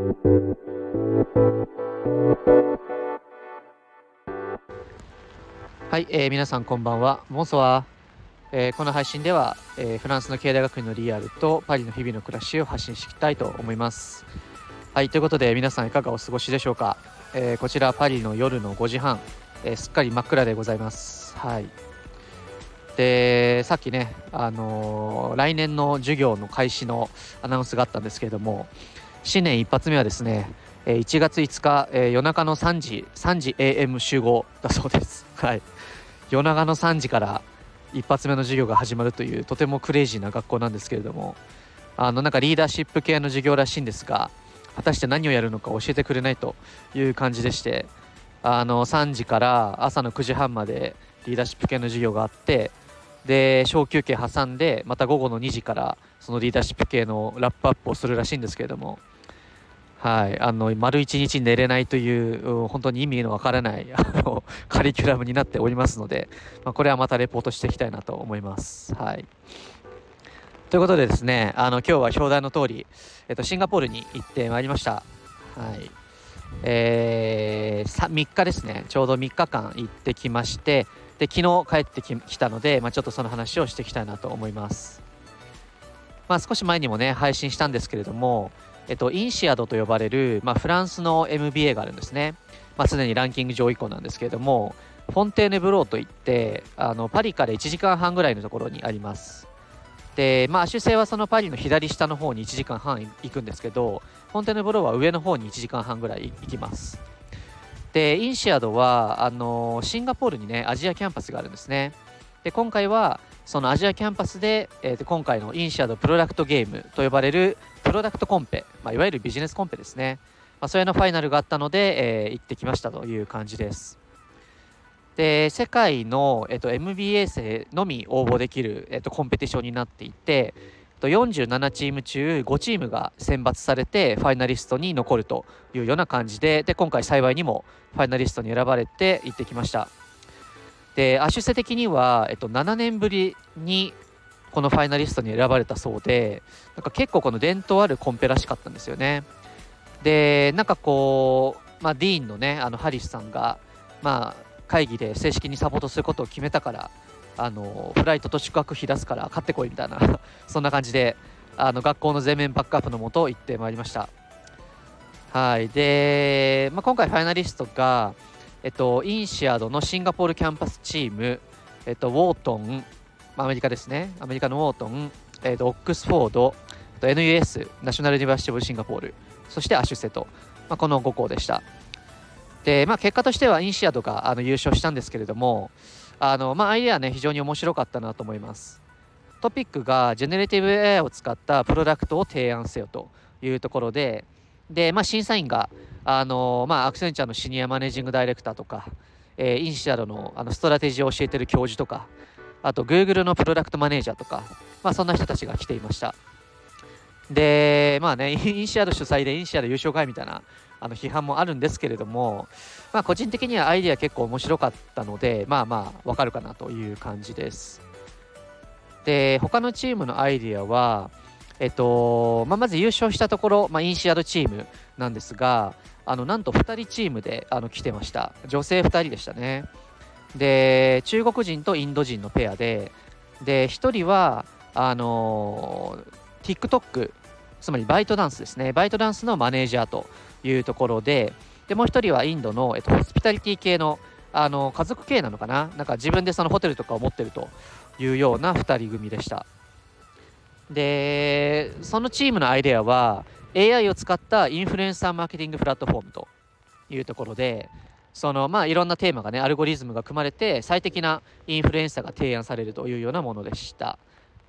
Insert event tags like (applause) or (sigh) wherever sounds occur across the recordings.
はい、えー、皆さんこんばんは。モンソワ、えー、この配信では、えー、フランスの経済学院のリアルとパリの日々の暮らしを発信していきたいと思います。はい、ということで皆さんいかがお過ごしでしょうか。えー、こちらパリの夜の5時半、えー、すっかり真っ暗でございます。はい。で、さっきね、あのー、来年の授業の開始のアナウンスがあったんですけれども、新年一発目はですね、1月5日、え、夜中の3時、3時 AM 集合だそうです。(laughs) はい。夜長の3時から一発目の授業が始まるというとてもクレイジーな学校なんですけれどもあのなんかリーダーシップ系の授業らしいんですが果たして何をやるのか教えてくれないという感じでしてあの3時から朝の9時半までリーダーシップ系の授業があってで小休憩挟んでまた午後の2時からそのリーダーシップ系のラップアップをするらしいんですけれどもはい、あの丸一日寝れないという本当に意味のわからないあの (laughs) カリキュラムになっておりますので、まあ、これはまたレポートしていきたいなと思います。はい、ということでですねあの今日は表題の通り、えっと、シンガポールに行ってまいりました。はいえー、3日ですねちょうど3日間行ってきましてで昨日帰ってきたので、まあ、ちょっとその話をしていきたいなと思います。まあ、少し前にもね配信したんですけれどもえっと、 INSEAD と呼ばれる、まあ、フランスの MBA があるんですね。まあ、すでにランキング上位校なんですけれども、フォンテーネブローといって、あのパリから1時間半ぐらいのところにあります。で、まあ、 HEC はそのパリの左下の方に1時間半行くんですけど、フォンテーネブローは上の方に1時間半ぐらい行きます。で、 INSEAD は、あのシンガポールにね、アジアキャンパスがあるんですね。で、今回は、そのアジアキャンパスで、えー、と今回の INSEAD Product Game と呼ばれるプロダクトコンペ、まあ、いわゆるビジネスコンペですね、まあ、それのファイナルがあったので、えー、行ってきましたという感じです。で世界の、えー、と MBA 生のみ応募できる、えー、とコンペティションになっていて47チーム中5チームが選抜されてファイナリストに残るというような感じでで今回幸いにもファイナリストに選ばれて行ってきましたでアシュセ的には、えっと、7年ぶりにこのファイナリストに選ばれたそうでなんか結構この伝統あるコンペらしかったんですよね。でなんかこう、まあ、ディーンのねあのハリスさんが、まあ、会議で正式にサポートすることを決めたからあのフライトと宿泊費出すから買ってこいみたいな (laughs) そんな感じであの学校の全面バックアップのもと行ってまいりました。はい。で、まあ、今回ファイナリストが、えっと、 INSEAD のシンガポールキャンパスチーム、えっと、 Wharton、アメリカですね。アメリカの Wharton、えー、とオックスフォード、えっと NUS、 National University of Singapore、そして HEC と、まあ、この5校でした。で、まあ、結果としては INSEAD があの優勝したんですけれども、あのまあ、アイデアね、非常に面白かったなと思います。トピックがジェネレティブ AI を使ったプロダクトを提案せよというところで、で、まあ、審査員が、あのまあ、 Accenture の senior managing director とか、えー、 INSEAD のあのストラテジーを教えてる教授とか、あと Google のプロダクトマネージャーとか、まあ、そんな人たちが来ていました。で、まあね、 INSEAD 主催で INSEAD 優勝かいみたいなあの批判もあるんですけれども、まあ、個人的にはアイディア結構面白かったので、まあまあ、わかるかなという感じです。で、他のチームのアイディアは、えっとまあ、まず優勝したところ、まあ、インシアドチームなんですが、あのなんと2人チームであの来てました。女性2人でしたね。で中国人とインド人のペアでで1人はあの TikTok つまりバイトダンスですねバイトダンスのマネージャーというところででもう1人はインドの、えっと、ホスピタリティ系のあの家族系なのかな？なんか自分でそのホテルとかを持ってるというような2人組でしたでそのチームのアイデアは AI を使ったインフルエンサーマーケティングプラットフォームというところでそのまあいろんなテーマがねアルゴリズムが組まれて最適なインフルエンサーが提案されるというようなものでした。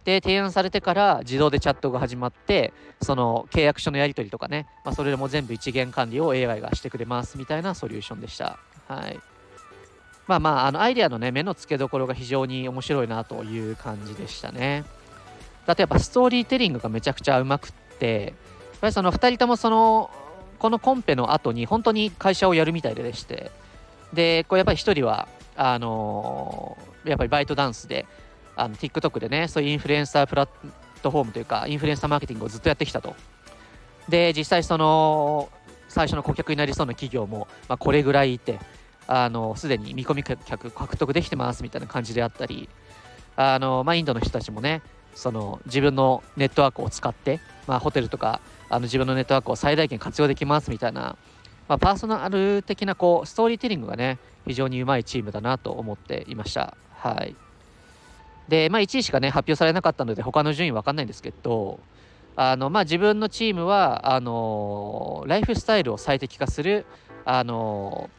で提案されてから自動でチャットが始まってその契約書のやり取りとかね、まあ、それでも全部一元管理を AI がしてくれますみたいなソリューションでした。はい。まあまああのアイデアのね目の付けどころが非常に面白いなという感じでしたね。だってやっぱストーリーテリングがめちゃくちゃうまくってやっぱりその2人ともそのこのコンペの後に本当に会社をやるみたいでして、で、これやっぱり一人は、あのー、やっぱりバイトダンスで、あの TikTok でね、そういうインフルエンサープラットフォームというか、インフルエンサーマーケティングをずっとやってきたと。で実際その最初の顧客になりそうな企業も、まあ、これぐらいいてあのすでに見込み客獲得できてますみたいな感じであったりあの、まあ、インドの人たちもねその自分のネットワークを使って、まあ、ホテルとかあの自分のネットワークを最大限活用できますみたいな、まあ、パーソナル的なこうストーリーテリングがね非常にうまいチームだなと思っていました。はい、で、まあ、1位しかね発表されなかったので他の順位分かんないんですけどあの、まあ、自分のチームはあのライフスタイルを最適化するあの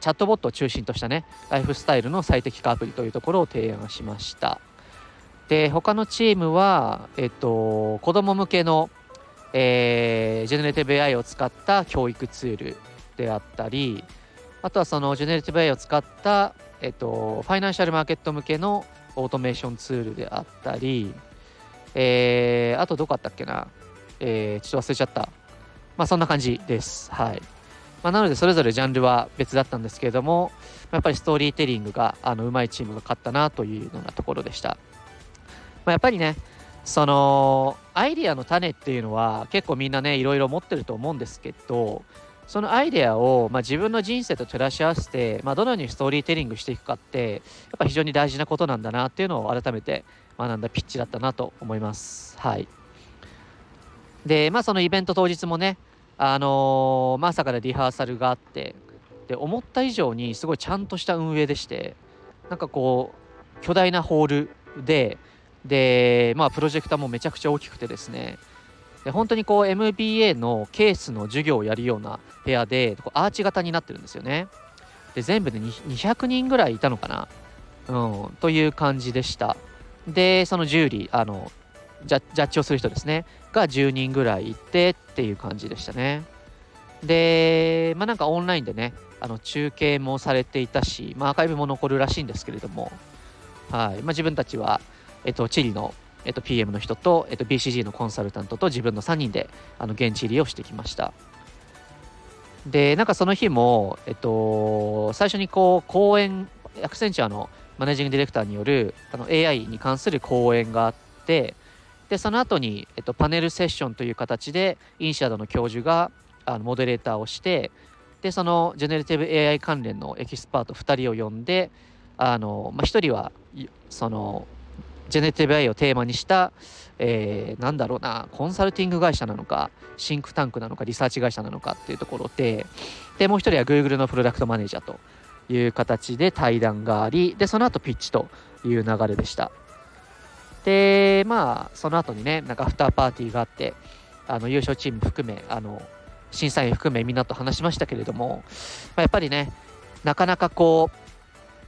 チャットボットを中心としたねライフスタイルの最適化アプリというところを提案しましたで他のチームは、えっと、子供向けの、えー、ジェネレティブ AI を使った教育ツールであったりあとはそのジェネレティブ AI を使った、えっと、ファイナンシャルマーケット向けのオートメーションツールであったり、えー、あとどこあったっけな、えー、ちょっと忘れちゃった。まあそんな感じです。はい。まあ、なのでそれぞれジャンルは別だったんですけれども、やっぱりストーリーテリングがあのうまいチームが勝ったなというようなところでした。まあ、やっぱりね、そのアイデアの種っていうのは結構みんなねいろいろ持ってると思うんですけどそのアイデアを、まあ、自分の人生と照らし合わせて、まあ、どのようにストーリーテリングしていくかってやっぱ非常に大事なことなんだなっていうのを改めて学んだピッチだったなと思います。はい。で、まあそのイベント当日もね、あのー、まさかでリハーサルがあって、で、思った以上にすごいちゃんとした運営でして、なんかこう、巨大なホールで、で、まあプロジェクターもめちゃくちゃ大きくてですね、で本当にこう MBA のケースの授業をやるような部屋でこうアーチ型になってるんですよね。で全部で200人ぐらいいたのかな、うん、という感じでした。で、そのジュリー、あの、ジャッジをする人ですね、が10人ぐらいいてっていう感じでしたね。で、まあなんかオンラインでね、あの中継もされていたし、まあアーカイブも残るらしいんですけれども、はい。まあ自分たちは、えっと、チリの、えっと、PM の人と、えっと、BCG のコンサルタントと自分の3人で、あの、現地入りをしてきました。で、なんかその日も、えっと、最初にこう、講演、 Accenture の managing director によるあの AI に関する講演があってでその後に、えっと、パネルセッションという形で INSEAD の教授があのモデレーターをしてでそのジェネラティブ AI 関連のエキスパート2人を呼んであの、まあ、1人はそのジェネティブ AI をテーマにした、えー、なんだろうなコンサルティング会社なのかシンクタンクなのかリサーチ会社なのかっていうところででもう1人は Google のプロダクトマネージャーという形で対談があり、で、その後ピッチという流れでした。で、まあ、その後にね、なんかアフターパーティーがあって、あの優勝チーム含め、あの審査員含めみんなと話しましたけれども、まあ、やっぱりね、なかなかこう、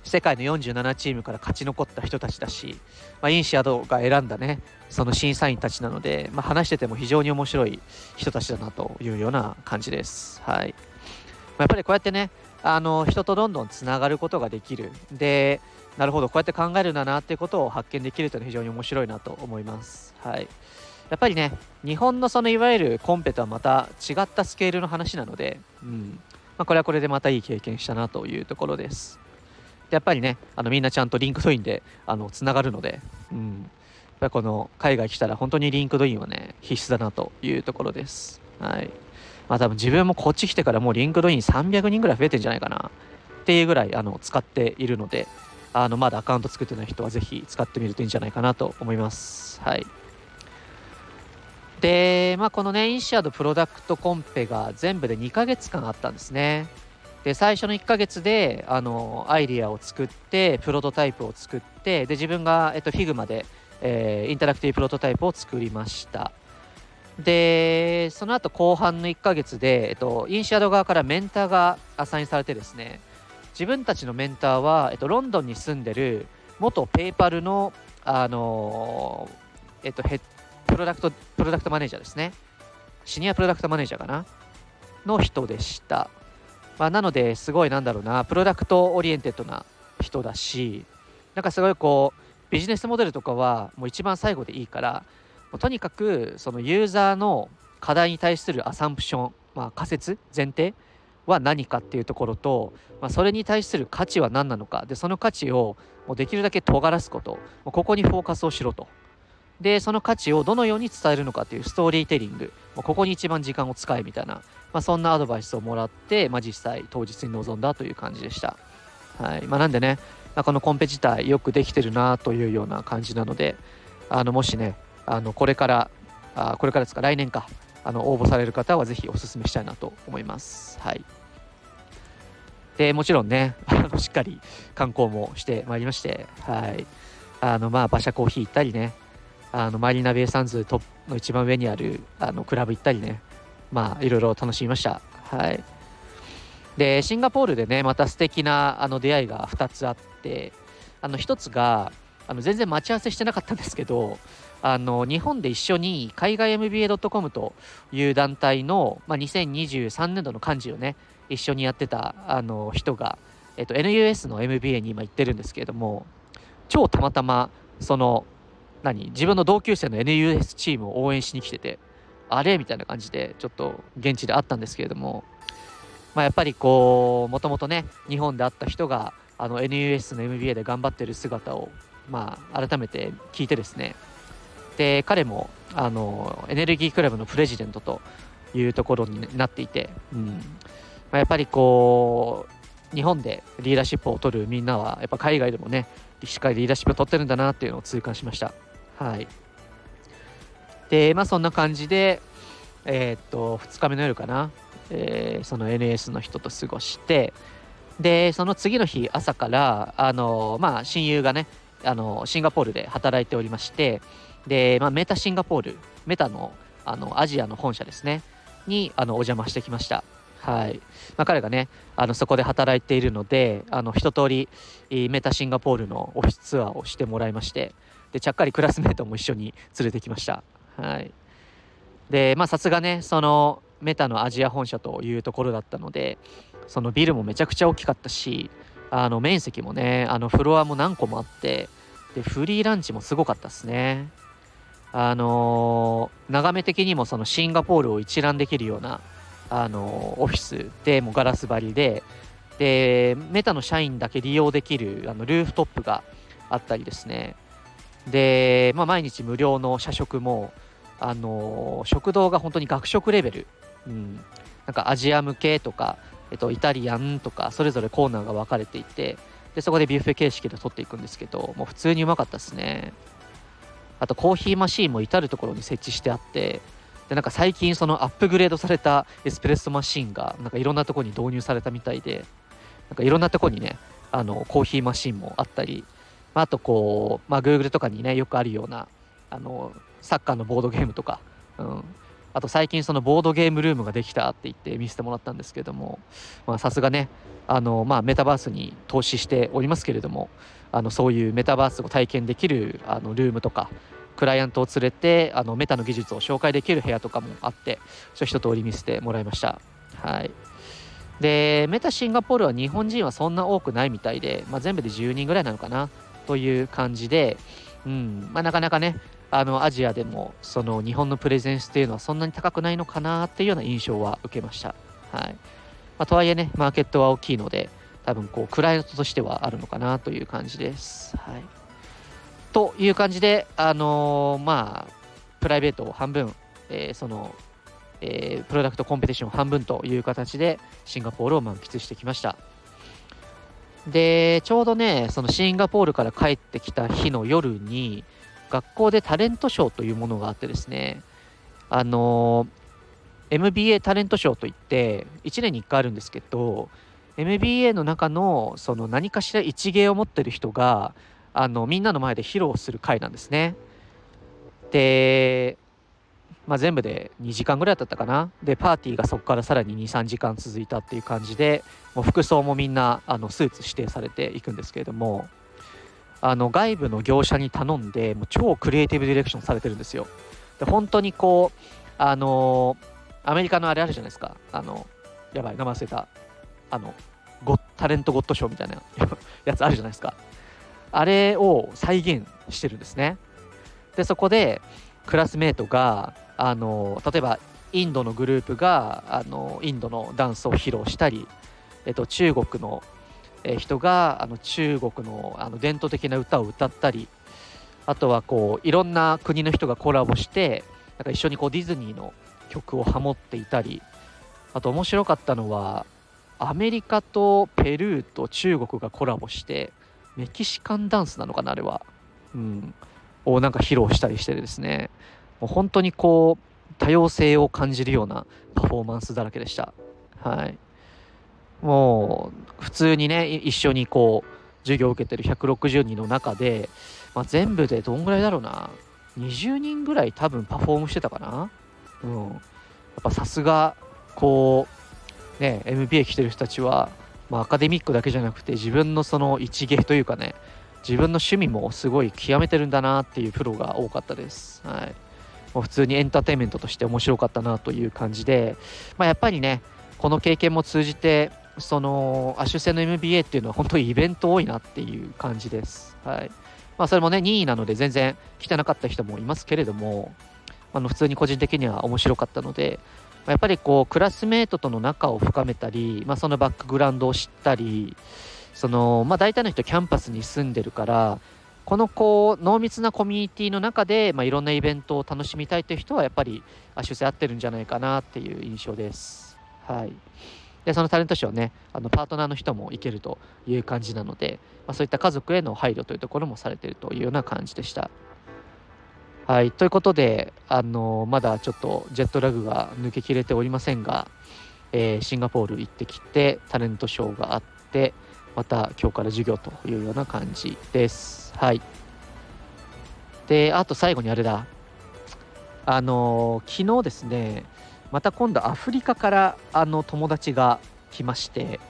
世界の47チームから勝ち残った人たちだし、まあ、インシアドが選んだね、その審査員たちなので、まあ、話してても非常に面白い人たちだなというような感じです。はい。まあ、やっぱりこうやってね、あの人とどんどんつながることができるでなるほどこうやって考えるんだなっていうことを発見できるというのは非常に面白いなと思います。はい、やっぱりね日本のそのいわゆるコンペとはまた違ったスケールの話なので、うんまあ、これはこれでまたいい経験したなというところです。やっぱりねあのみんなちゃんと LinkedIn であのつながるので、うん、やっぱこの海外来たら本当に LinkedIn はね必須だなというところです。はいまあ多分自分もこっち来てからもう LinkedIn 300人ぐらい増えてんじゃないかなっていうぐらいあの使っているので、あのまだアカウント作ってない人はぜひ使ってみるといいんじゃないかなと思います。はい。で、まあ、このね、 INSEAD プロダクトコンペが全部で2ヶ月間あったんですね。で、最初の1ヶ月で、あの、アイディアを作って、プロトタイプを作って、で、自分が、えっと、Figma で、えー、 interactive prototype を作りました。で、その後後半の1ヶ月で、えっと、 INSEAD 側からメンターがアサインされてですね、自分たちのメンターは、えっと、ロンドンに住んでる元 PayPal の、あのえっと、プロダクト、プロダクトマネージャーですね。シニアプロダクトマネージャーかな？の人でした。まあ、なので、すごいなんだろうな、 product oriented な人だし、なんかすごいこう、ビジネスモデルとかはもう一番最後でいいからもう、とにかくそのユーザーの課題に対する assumption、まあ、仮説前提は何かっていうところと、まあ、それに対する価値は何なのかでその価値をもうできるだけ尖らすことここにフォーカスをしろと。でその価値をどのように伝えるのかっていうストーリーテリングここに一番時間を使えみたいな、まあ、そんなアドバイスをもらって、まあ、実際当日に臨んだという感じでした、はい。まあ、なんでね、まあ、このコンペ自体よくできてるなというような感じなのであのもしねあのこれからあこれからですか来年かあの応募される方はぜひお勧めしたいなと思います。はい。でもちろんね (laughs) あのしっかり観光もしてまいりましてはい。あのまあ馬車コーヒー行ったりねあのマリーナベイサンズトップの一番上にあるあのクラブ行ったりねまあいろいろ楽しみました。はい。でシンガポールでねまた素敵なあな出会いが2つあってあの1つがあの全然待ち合わせしてなかったんですけどあの日本で一緒に海外 MBA.com という団体の、まあ、2023年度の幹事をね一緒にやってたあの人が、えっと、NUS の MBA に今行ってるんですけれども超たまたまその何自分の同級生の NUS チームを応援しに来ててあれみたいな感じでちょっと現地であったんですけれども、まあ、やっぱりこうもともとね日本で会った人があの NUS の MBA で頑張ってる姿をまあ改めて聞いてですねで彼もあのエネルギークラブのプレジデントというところになっていて、うんまあ、やっぱりこう日本でリーダーシップを取るみんなはやっぱ海外でもねしっかりリーダーシップを取ってるんだなっていうのを痛感しました。はい。で、まあそんな感じで、えー、っと、2日目の夜かな、えー、その NS の人と過ごして、で、その次の日朝から、あの、まあ親友がね、あの、シンガポールで働いておりまして、で、まあメタシンガポール、メタのあのアジアの本社ですね、にあのお邪魔してきました。はい。まあ、彼がね、あのそこで働いているので、あの一通りメタシンガポールのオフィスツアーをしてもらいまして、でちゃっかりクラスメートも一緒に連れてきました。はい。でまあさすがねそのメタのアジア本社というところだったのでそのビルもめちゃくちゃ大きかったしあの面積もねあのフロアも何個もあってでフリーランチもすごかったですね。あのー、眺め的にもそのシンガポールを一覧できるようなあのー、オフィスでもガラス張りででメタの社員だけ利用できるあのルーフトップがあったりですね。で、まあ、毎日無料の社食も、あの、食堂が本当に学食レベル、うん、なんかアジア向けとか、えっと、イタリアンとかそれぞれコーナーが分かれていてでそこでビュッフェ形式で取っていくんですけどもう普通にうまかったですね。あとコーヒーマシーンも至る所に設置してあってでなんか最近そのアップグレードされたエスプレッソマシーンがなんかいろんなとこに導入されたみたいでなんかいろんなとこにねあのコーヒーマシーンもあったりまあ、あとこう、まあ、Google とかにねよくあるようなあのサッカーのボードゲームとか、うん、あと最近そのボードゲームルームができたって言って見せてもらったんですけどもさすがねあの、まあ、メタバースに投資しておりますけれどもあのそういうメタバースを体験できるあのルームとかクライアントを連れてあのメタの技術を紹介できる部屋とかもあってそ一通り見せてもらいました。はい。でメタシンガポールは日本人はそんな多くないみたいで、まあ、全部で10人ぐらいなのかな。という感じで、うんまあ、なかなかねあのアジアでもその日本のプレゼンスっていうのはそんなに高くないのかなっていうような印象は受けました。はいまあ、とはいえね、マーケットは大きいので、多分こう、クライアントとしてはあるのかなという感じです。はい、という感じで、あのー、まあ、プライベートを半分、えー、その、えー、プロダクトコンペティション半分という形でシンガポールを満喫してきました。で、ちょうどね、そのシンガポールから帰ってきた日の夜に、学校でタレントショーというものがあってですね、あの、MBA タレントショーといって、1年に1回あるんですけど、MBA の中のその何かしら一芸を持ってる人が、あのみんなの前で披露する回なんですね。で、まあ、全部で2時間ぐらいだったかな。でパーティーがそこからさらに23時間続いたっていう感じでもう服装もみんなあのスーツ指定されていくんですけれどもあの外部の業者に頼んでもう超クリエイティブディレクションされてるんですよ。で本当にこうあのアメリカのあれあるじゃないですか。あのやばい名前忘れた。あのゴタレントゴッドショーみたいな (laughs) やつあるじゃないですか。あれを再現してるんですね。でそこでクラスメートがあの例えばインドのグループがあのインドのダンスを披露したり、えっと、中国の人があの中国のあの伝統的な歌を歌ったりあとはこういろんな国の人がコラボしてなんか一緒にこうディズニーの曲をハモっていたりあと面白かったのはアメリカとペルーと中国がコラボしてメキシカンダンスなのかなあれは、うん、をなんか披露したりしてですね。もう本当にこう多様性を感じるようなパフォーマンスだらけでした。はい。もう普通にね一緒にこう授業を受けてる160人の中で、まあ、全部でどんぐらいだろうな。20人ぐらい多分パフォームしてたかな。うん。やっぱさすがこうね MBA 来てる人たちは、まあ、アカデミックだけじゃなくて自分のその一芸というかね自分の趣味もすごい極めてるんだなっていうプロが多かったです。はい、もう普通にエンターテインメントとして面白かったなという感じで、まあ、やっぱりねこの経験も通じてその亜種性の MBA っていうのは本当にイベント多いなっていう感じです。はいまあ、それもね任意なので全然来てなかった人もいますけれどもあの普通に個人的には面白かったのでやっぱりこうクラスメートとの仲を深めたり、まあ、そのバックグラウンドを知ったりその、まあ、大体の人キャンパスに住んでるからこのこう濃密なコミュニティの中で、まあ、いろんなイベントを楽しみたいという人はやっぱり亜種性合ってるんじゃないかなっていう印象です。はいでそのタレントショーねあのパートナーの人も行けるという感じなので、まあ、そういった家族への配慮というところもされているというような感じでした。はい、ということで、あのまだちょっとジェットラグが抜けきれておりませんが、えー、シンガポール行ってきてタレントショーがあってまた今日から授業というような感じです。はい。で、あと最後にあれだ。あの昨日ですね、また今度アフリカからあの友達が来まして、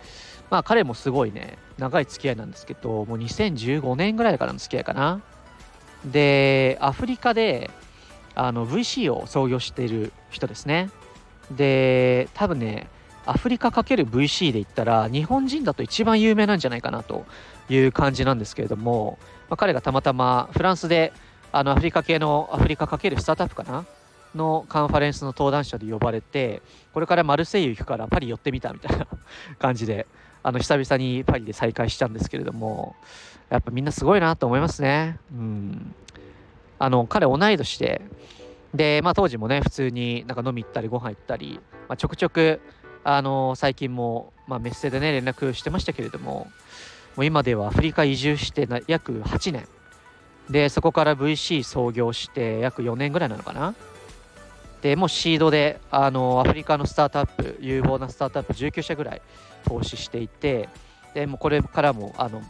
まあ彼もすごいね、長い付き合いなんですけど、もう2015年ぐらいからの付き合いかな。でアフリカであの VC を創業している人ですねで多分ねアフリカ ×VC で言ったら日本人だと一番有名なんじゃないかなという感じなんですけれども、まあ、彼がたまたまフランスであのアフリカ系のアフリカ×スタートアップかな？のカンファレンスの登壇者で呼ばれてこれからマルセイユ行くからパリ寄ってみたみたいな (laughs) 感じであの久々にパリで再会したんですけれどもやっぱみんなすごいなと思いますね。うん。あの、彼同い年で、で、まあ当時もね、普通になんか飲み行ったりご飯行ったり、まあ、ちょくちょく、あの、最近も、まあ、メッセでね、連絡してましたけれども、もう今ではアフリカ移住してな約8年。で、そこから VC 創業して約4年ぐらいなのかな。で、もうシードで、あの、アフリカのスタートアップ、有望なスタートアップ19社ぐらい投資していて、で、もこれからも、あの、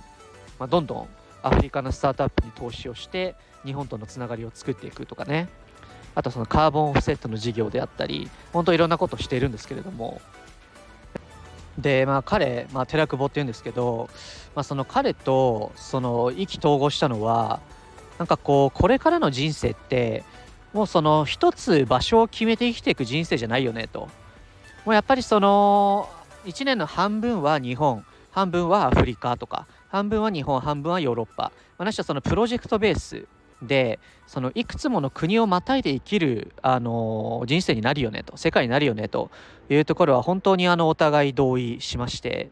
まあ、どんどんアフリカのスタートアップに投資をして日本とのつながりを作っていくとかねあとそのカーボンオフセットの事業であったり本当いろんなことをしているんですけれどもでまあ彼、まあ、寺久保っていうんですけど、まあ、その彼とその意気投合したのはなんかこうこれからの人生ってもうその一つ場所を決めて生きていく人生じゃないよねと。もうやっぱりその1年の半分は日本半分はアフリカとか半分は日本半分はヨーロッパ、まあ、しはそのプロジェクトベースでそのいくつもの国をまたいで生きる、あの、人生になるよねと世界になるよねというところは本当にあのお互い同意しまして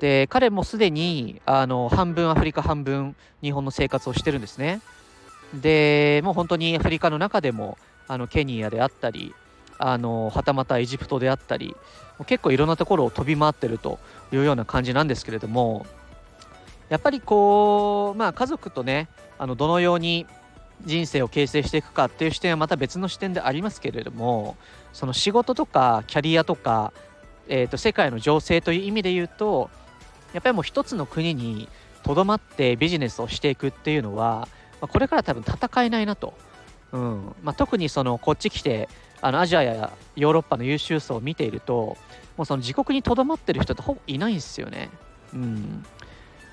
で彼もすでにあの半分アフリカ半分日本の生活をしてるんですね。でもう本当にアフリカの中でもあのケニアであったりあのはたまたエジプトであったり結構いろんなところを飛び回ってるというような感じなんですけれどもやっぱりこうまあ家族とねあのどのように人生を形成していくかっていう視点はまた別の視点でありますけれどもその仕事とかキャリアとか、えー、と世界の情勢という意味で言うとやっぱりもう一つの国にとどまってビジネスをしていくっていうのは、まあ、これから多分戦えないなと、うん。まあ、特にそのこっち来てあのアジアやヨーロッパの優秀さを見ているともうその自国にとどまってる人ってほぼいないんですよね。うん、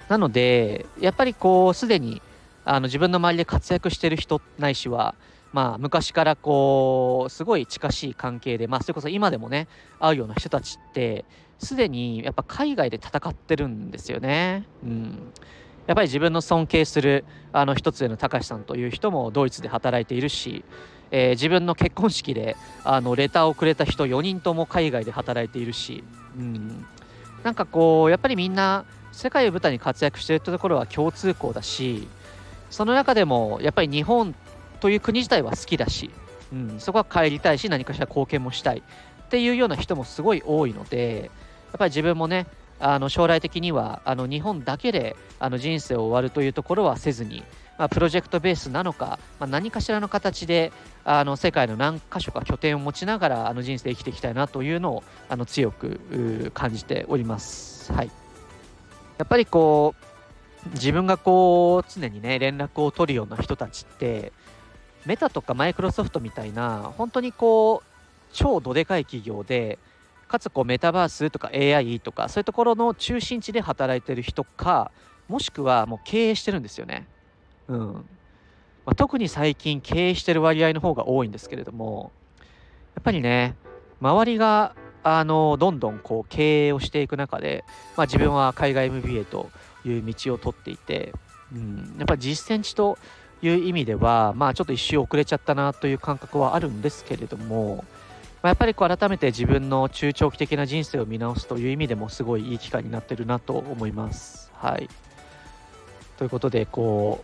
なのでやっぱりこうすでにあの自分の周りで活躍してる人ないしはまあ昔からこうすごい近しい関係でまあそれこそ今でもね会うような人たちってすでにやっぱ海外で戦ってるんですよね。うんやっぱり自分の尊敬するあの一つ上の高橋さんという人もドイツで働いているし、えー、自分の結婚式であのレターをくれた人4人とも海外で働いているし、うん、なんかこうやっぱりみんな世界を舞台に活躍しているところは共通項だしその中でもやっぱり日本という国自体は好きだし、うん、そこは帰りたいし何かしら貢献もしたいっていうような人もすごい多いのでやっぱり自分もねあの将来的にはあの日本だけであの人生を終わるというところはせずに、まあ、プロジェクトベースなのか、まあ、何かしらの形であの世界の何箇所か拠点を持ちながらあの人生生きていきたいなというのをあの強く感じております。はい、やっぱりこう自分がこう常にね連絡を取るような人たちってメタとかマイクロソフトみたいな本当にこう超どでかい企業でかつこうメタバースとか AI とかそういうところの中心地で働いてる人かもしくはもう経営してるんですよね。うんまあ、特に最近経営してる割合の方が多いんですけれどもやっぱりね周りがあのどんどんこう経営をしていく中で、まあ、自分は海外 MBA という道を取っていて、うん、やっぱり実践地という意味では、まあ、ちょっと一周遅れちゃったなという感覚はあるんですけれども、まあ、やっぱりこう改めて自分の中長期的な人生を見直すという意味でもすごいいい機会になってるなと思います。はい、ということでこ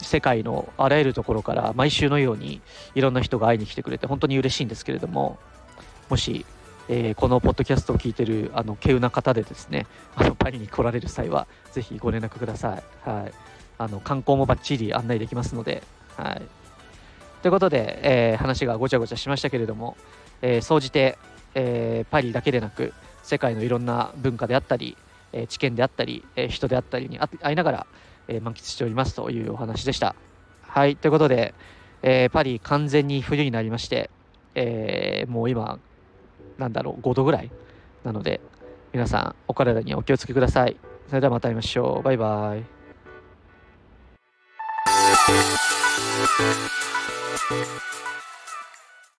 う世界のあらゆるところから毎週のようにいろんな人が会いに来てくれて本当に嬉しいんですけれどももし、えー、このポッドキャストを聞いてるあの稀有な方でですねあのパリに来られる際はぜひご連絡ください。はい、あの観光もバッチリ案内できますので。はいということで、えー、話がごちゃごちゃしましたけれども、えー、総じて、えー、パリだけでなく世界のいろんな文化であったり、え知見であったり、え人であったりに会いながら、え満喫しておりますというお話でした。はいということで、えパリ完全に冬になりまして、えもう今なんだろう5度ぐらいなので皆さんお体にお気をつけください。それではまた会いましょう。バイバイ。Thank you.